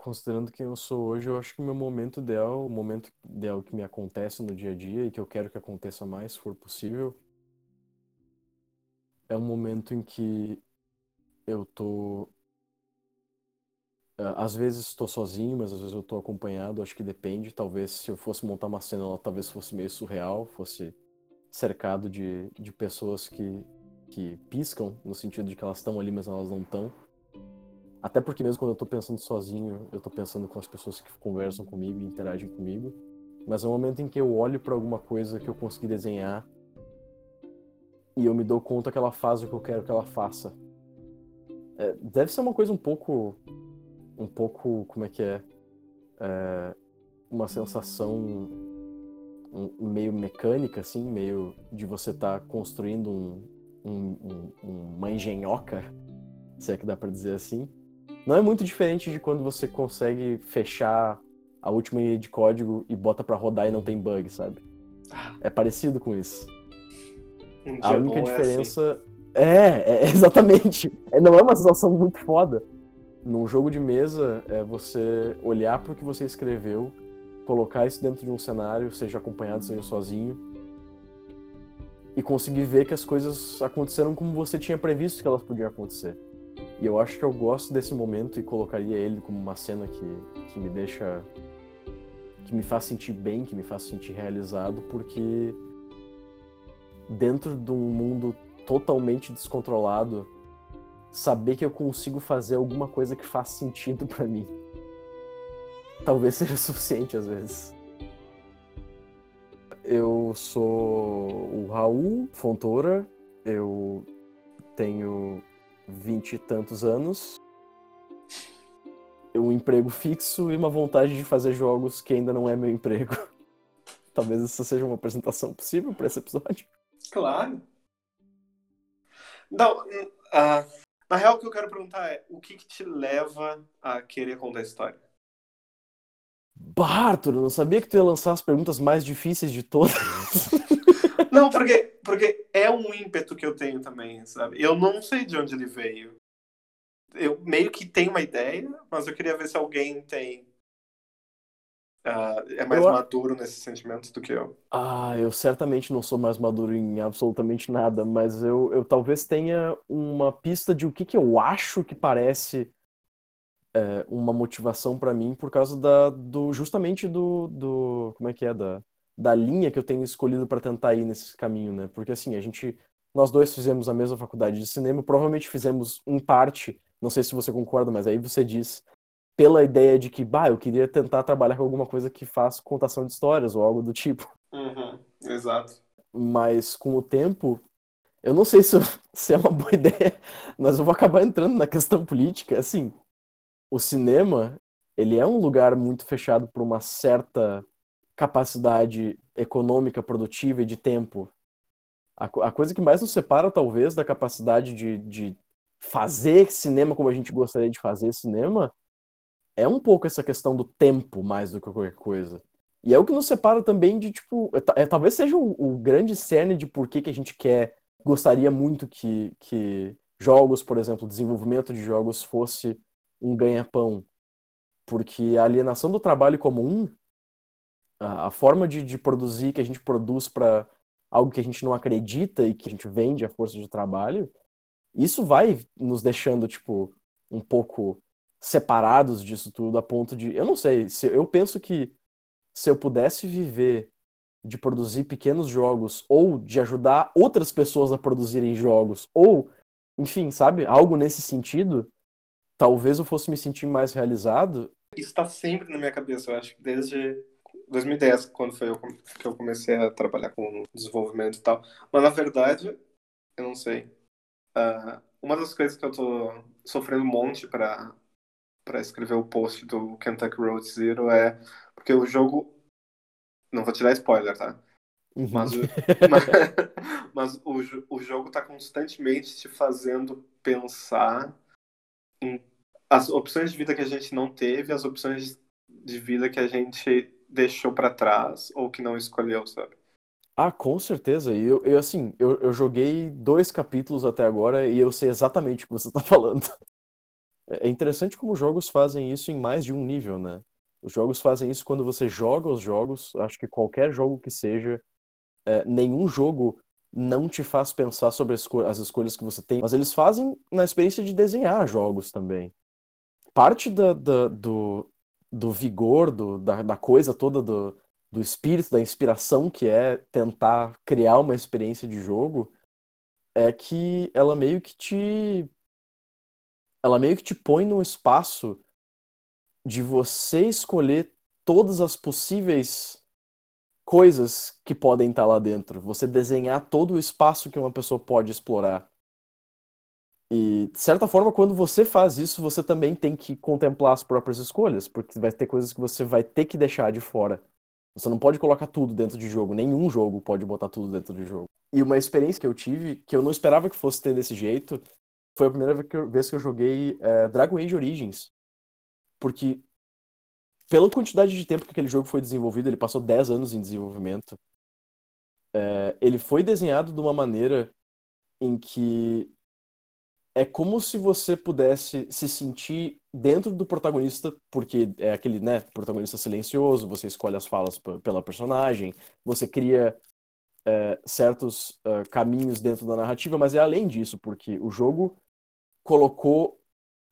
considerando quem eu sou hoje, eu acho que o meu momento ideal, o momento ideal que me acontece no dia a dia e que eu quero que aconteça mais, se for possível, é um momento em que eu tô. Ah, às vezes estou sozinho, mas às vezes eu estou acompanhado, acho que depende. Talvez se eu fosse montar uma cena, ela talvez fosse meio surreal, fosse cercado de, de pessoas que, que piscam, no sentido de que elas estão ali, mas elas não estão. Até porque mesmo quando eu tô pensando sozinho, eu tô pensando com as pessoas que conversam comigo e interagem comigo. Mas é um momento em que eu olho para alguma coisa que eu consegui desenhar e eu me dou conta que ela faz o que eu quero que ela faça. É, deve ser uma coisa um pouco. Um pouco. Como é que é? é uma sensação um, meio mecânica, assim, meio de você estar tá construindo um, um, uma engenhoca, se é que dá para dizer assim não é muito diferente de quando você consegue fechar a última linha de código e bota para rodar e não tem bug, sabe? É parecido com isso. Um a única é diferença é, assim. é, é, exatamente. É, não é uma situação muito foda. Num jogo de mesa, é você olhar para o que você escreveu, colocar isso dentro de um cenário, seja acompanhado, seja sozinho, e conseguir ver que as coisas aconteceram como você tinha previsto que elas podiam acontecer. E eu acho que eu gosto desse momento e colocaria ele como uma cena que, que me deixa. que me faz sentir bem, que me faz sentir realizado, porque dentro de um mundo totalmente descontrolado, saber que eu consigo fazer alguma coisa que faz sentido para mim. Talvez seja suficiente às vezes. Eu sou o Raul Fontoura, eu tenho vinte e tantos anos, um emprego fixo e uma vontade de fazer jogos que ainda não é meu emprego. Talvez essa seja uma apresentação possível para esse episódio. Claro. Não, uh, na real, o que eu quero perguntar é: o que, que te leva a querer contar a história? Bartolo, eu não sabia que tu ia lançar as perguntas mais difíceis de todas. Não, porque, porque é um ímpeto que eu tenho também, sabe? Eu não sei de onde ele veio. Eu meio que tenho uma ideia, mas eu queria ver se alguém tem. Uh, é mais eu... maduro nesses sentimentos do que eu. Ah, eu certamente não sou mais maduro em absolutamente nada, mas eu, eu talvez tenha uma pista de o que, que eu acho que parece é, uma motivação para mim por causa da, do justamente do, do como é que é da da linha que eu tenho escolhido para tentar ir nesse caminho, né? Porque assim, a gente nós dois fizemos a mesma faculdade de cinema, provavelmente fizemos em parte, não sei se você concorda, mas aí você diz pela ideia de que, bah, eu queria tentar trabalhar com alguma coisa que faz contação de histórias ou algo do tipo. Uhum, exato. Mas com o tempo, eu não sei se, se é uma boa ideia, mas eu vou acabar entrando na questão política. Assim, o cinema, ele é um lugar muito fechado por uma certa capacidade econômica, produtiva e de tempo. A, a coisa que mais nos separa, talvez, da capacidade de, de fazer cinema como a gente gostaria de fazer cinema é um pouco essa questão do tempo mais do que qualquer coisa. E é o que nos separa também de, tipo, é, é talvez seja o, o, grande cerne de por que, que a gente quer, gostaria muito que, que jogos, por exemplo, desenvolvimento de jogos fosse um ganha-pão. Porque a alienação do trabalho comum a, forma de, de produzir que a gente produz para algo que a gente não acredita e que a gente vende a força de trabalho, isso vai nos deixando, tipo, um pouco separados disso tudo, a ponto de. Eu não sei, se, eu penso que se eu pudesse viver de produzir pequenos jogos, ou de ajudar outras pessoas a produzirem jogos, ou, enfim, sabe, algo nesse sentido, talvez eu fosse me sentir mais realizado. Isso está sempre na minha cabeça, eu acho, desde 2010, quando foi eu que eu comecei a trabalhar com desenvolvimento e tal. Mas, na verdade, eu não sei. Uh, uma das coisas que eu tô sofrendo um monte para para escrever o post do Kentucky Road Zero é porque o jogo não vou tirar spoiler, tá? Uhum. Mas, mas, mas o, o jogo tá constantemente te fazendo pensar em as opções de vida que a gente não teve, as opções de vida que a gente deixou para trás ou que não escolheu, sabe? Ah, com certeza. E eu, eu assim, eu, eu joguei dois capítulos até agora e eu sei exatamente o que você tá falando. É interessante como jogos fazem isso em mais de um nível, né? Os jogos fazem isso quando você joga os jogos. Acho que qualquer jogo que seja, é, nenhum jogo não te faz pensar sobre as escolhas que você tem, mas eles fazem na experiência de desenhar jogos também. Parte da, da, do, do vigor, do, da, da coisa toda, do, do espírito, da inspiração que é tentar criar uma experiência de jogo, é que ela meio que te. Ela meio que te põe no espaço de você escolher todas as possíveis coisas que podem estar lá dentro. Você desenhar todo o espaço que uma pessoa pode explorar. E, de certa forma, quando você faz isso, você também tem que contemplar as próprias escolhas, porque vai ter coisas que você vai ter que deixar de fora. Você não pode colocar tudo dentro de jogo, nenhum jogo pode botar tudo dentro de jogo. E uma experiência que eu tive, que eu não esperava que fosse ter desse jeito, foi a primeira vez que eu joguei é, Dragon Age Origins. Porque, pela quantidade de tempo que aquele jogo foi desenvolvido, ele passou 10 anos em desenvolvimento, é, ele foi desenhado de uma maneira em que é como se você pudesse se sentir dentro do protagonista, porque é aquele, né, protagonista silencioso, você escolhe as falas pela personagem, você cria é, certos uh, caminhos dentro da narrativa, mas é além disso, porque o jogo colocou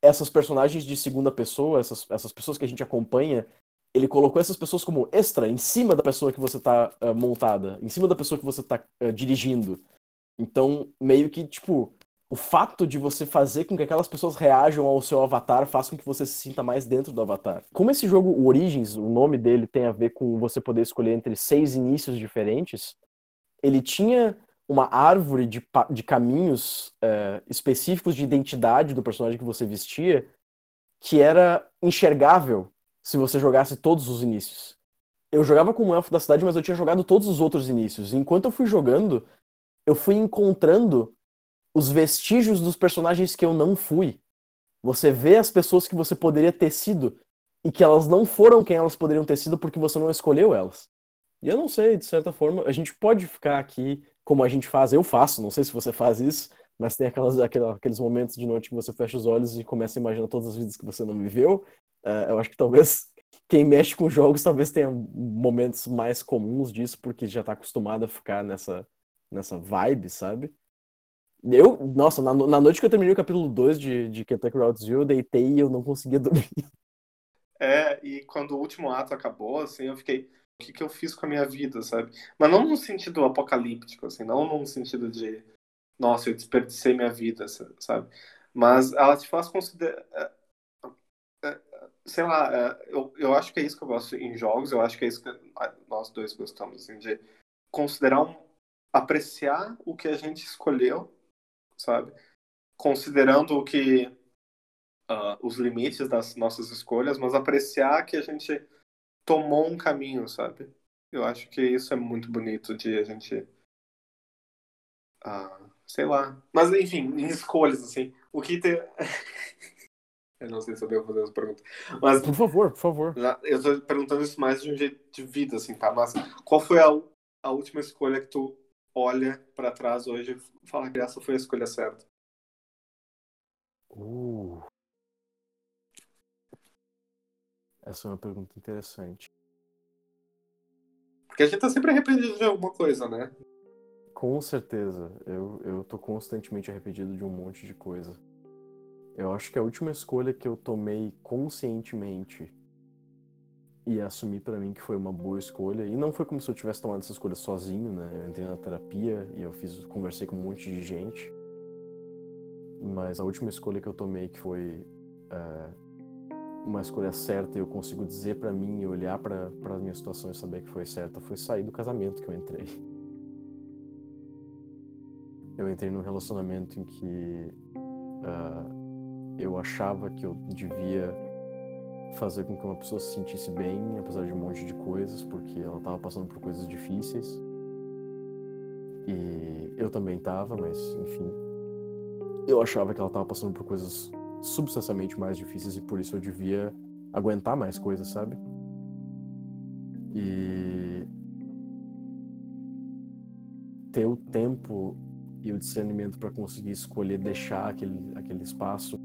essas personagens de segunda pessoa, essas, essas pessoas que a gente acompanha, ele colocou essas pessoas como extra, em cima da pessoa que você está uh, montada, em cima da pessoa que você está dirigindo. Então, meio que, tipo, o fato de você fazer com que aquelas pessoas reajam ao seu avatar faz com que você se sinta mais dentro do avatar. Como esse jogo, o Origins, o nome dele tem a ver com você poder escolher entre seis inícios diferentes, ele tinha uma árvore de, de caminhos é, específicos de identidade do personagem que você vestia que era enxergável se você jogasse todos os inícios. Eu jogava como elfo da cidade, mas eu tinha jogado todos os outros inícios. enquanto eu fui jogando, eu fui encontrando os vestígios dos personagens que eu não fui. Você vê as pessoas que você poderia ter sido e que elas não foram quem elas poderiam ter sido porque você não escolheu elas. E eu não sei, de certa forma, a gente pode ficar aqui como a gente faz, eu faço, não sei se você faz isso, mas tem aquelas, aqueles momentos de noite que você fecha os olhos e começa a imaginar todas as vidas que você não viveu. Uh, eu acho que talvez quem mexe com jogos talvez tenha momentos mais comuns disso, porque já está acostumado a ficar nessa, nessa vibe, sabe? Eu, nossa, na, na noite que eu terminei o capítulo 2 de, de Kentucky Route Zero, eu deitei e eu não conseguia dormir. É, e quando o último ato acabou, assim, eu fiquei, o que, que eu fiz com a minha vida, sabe? Mas não num sentido apocalíptico, assim, não num sentido de, nossa, eu desperdicei minha vida, sabe? Mas ela te faz considerar. É, é, sei lá, é, eu, eu acho que é isso que eu gosto em jogos, eu acho que é isso que nós dois gostamos, assim, de considerar um. apreciar o que a gente escolheu sabe? Considerando o que uh, os limites das nossas escolhas, mas apreciar que a gente tomou um caminho, sabe? Eu acho que isso é muito bonito de a gente, uh, sei lá. Mas enfim, em escolhas assim, o que ter Eu não sei se eu devo fazer essa pergunta. Mas, por favor, por favor. Eu estou perguntando isso mais de um jeito de vida, assim, tá? Mas qual foi a, a última escolha que tu olha para trás hoje e fala que essa foi a escolha certa? Uh. Essa é uma pergunta interessante. Porque a gente tá sempre arrependido de alguma coisa, né? Com certeza. Eu, eu tô constantemente arrependido de um monte de coisa. Eu acho que a última escolha que eu tomei conscientemente e assumi para mim que foi uma boa escolha. E não foi como se eu tivesse tomado essa escolha sozinho, né? Eu entrei na terapia e eu fiz, conversei com um monte de gente. Mas a última escolha que eu tomei, que foi uh, uma escolha certa, e eu consigo dizer para mim e olhar para a minha situação e saber que foi certa, foi sair do casamento que eu entrei. Eu entrei num relacionamento em que uh, eu achava que eu devia fazer com que uma pessoa se sentisse bem, apesar de um monte de coisas, porque ela estava passando por coisas difíceis. E eu também estava, mas enfim. Eu achava que ela estava passando por coisas substancialmente mais difíceis e por isso eu devia aguentar mais coisas, sabe? E ter o tempo e o discernimento para conseguir escolher deixar aquele, aquele espaço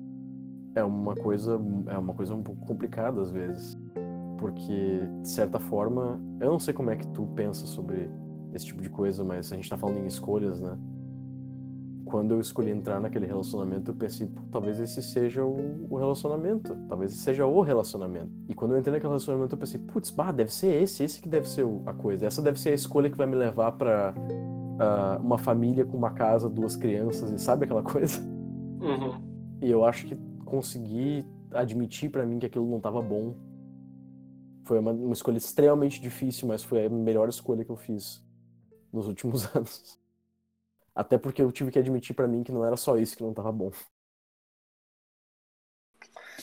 é uma coisa é uma coisa um pouco complicada às vezes, porque de certa forma, eu não sei como é que tu pensa sobre esse tipo de coisa, mas a gente tá falando em escolhas, né? Quando eu escolhi entrar naquele relacionamento, eu pensei, talvez esse seja o, o, relacionamento, talvez esse seja o relacionamento. E quando eu entrei naquele relacionamento, eu pensei, putz, bah, deve ser esse, esse que deve ser a coisa. Essa deve ser a escolha que vai me levar para uh, uma família com uma casa, duas crianças, e sabe aquela coisa? Uhum. E eu acho que consegui admitir para mim que aquilo não estava bom. Foi uma, uma escolha extremamente difícil, mas foi a melhor escolha que eu fiz nos últimos anos. Até porque eu tive que admitir para mim que não era só isso que não estava bom.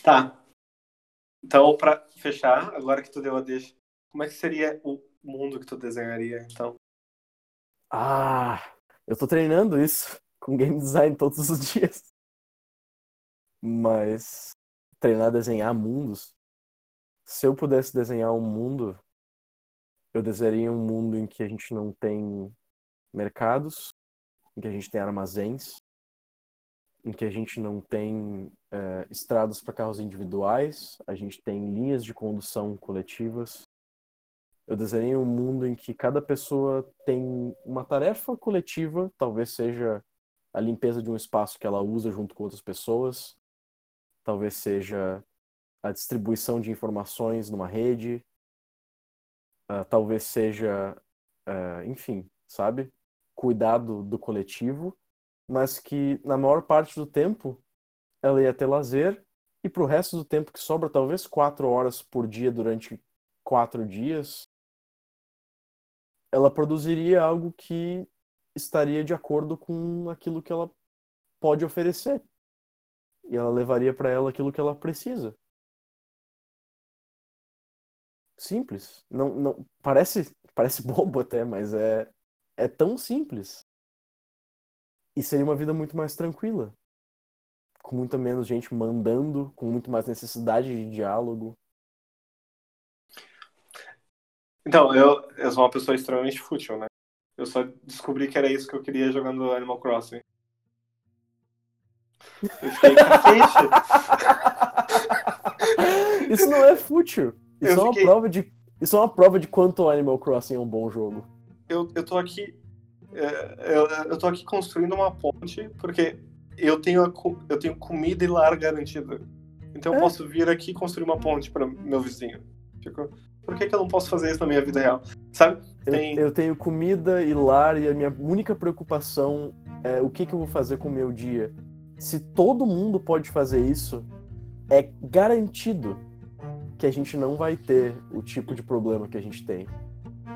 Tá. Então, para fechar, agora que tu deu a deixa, como é que seria o mundo que tu desenharia, então? Ah, eu tô treinando isso com game design todos os dias. Mas treinar a desenhar mundos. Se eu pudesse desenhar um mundo, eu desenharia um mundo em que a gente não tem mercados, em que a gente tem armazéns, em que a gente não tem é, estradas para carros individuais, a gente tem linhas de condução coletivas. Eu desenhei um mundo em que cada pessoa tem uma tarefa coletiva, talvez seja a limpeza de um espaço que ela usa junto com outras pessoas, talvez seja a distribuição de informações numa rede, uh, talvez seja, uh, enfim, sabe? Cuidado do coletivo, mas que na maior parte do tempo ela ia ter lazer e para o resto do tempo que sobra, talvez quatro horas por dia durante quatro dias, ela produziria algo que estaria de acordo com aquilo que ela pode oferecer. E ela levaria para ela aquilo que ela precisa. Simples. Não, não parece parece bobo até, mas é é tão simples. E seria uma vida muito mais tranquila. Com muito menos gente mandando, com muito mais necessidade de diálogo. Então, eu, eu sou uma pessoa extremamente fútil, né? Eu só descobri que era isso que eu queria jogando Animal Crossing. Eu fiquei Isso não é fútil. Isso eu é uma fiquei... prova de. Isso é uma prova de quanto Animal Crossing é um bom jogo. Eu, eu tô aqui. É, eu, eu tô aqui construindo uma ponte porque eu tenho, a, eu tenho comida e lar garantida. Então eu é. posso vir aqui e construir uma ponte para meu vizinho. Tipo, por que, que, eu não posso fazer isso na minha vida real? Sabe? Tem... Eu, eu, tenho comida e lar e a minha única preocupação é o que, que eu vou fazer com o meu dia se todo mundo pode fazer isso, é garantido que a gente não vai ter o tipo de problema que a gente tem.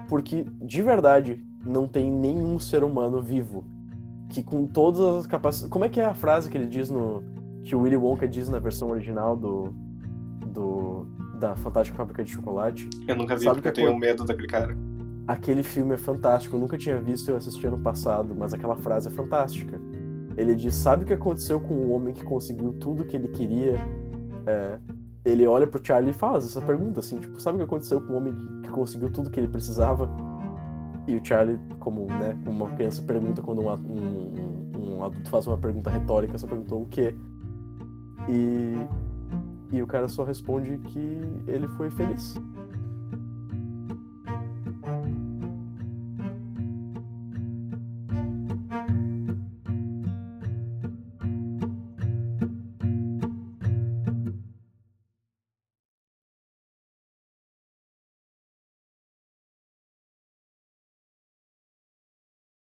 Porque, de verdade, não tem nenhum ser humano vivo que com todas as capacidades. Como é que é a frase que ele diz no. que o Willy Wonka diz na versão original do. do da Fantástica Fábrica de Chocolate? Eu nunca vi Sabe porque eu tenho medo daquele cara. Aquele filme é fantástico, eu nunca tinha visto, eu assisti ano passado, mas aquela frase é fantástica ele diz: Sabe o que aconteceu com o homem que conseguiu tudo que ele queria? É, ele olha pro Charlie e faz essa pergunta assim: tipo, Sabe o que aconteceu com o homem que, conseguiu tudo que ele precisava? E o Charlie, como né, uma criança pergunta quando um, um, um adulto faz uma pergunta retórica, só perguntou o quê? E, e o cara só responde que ele foi feliz.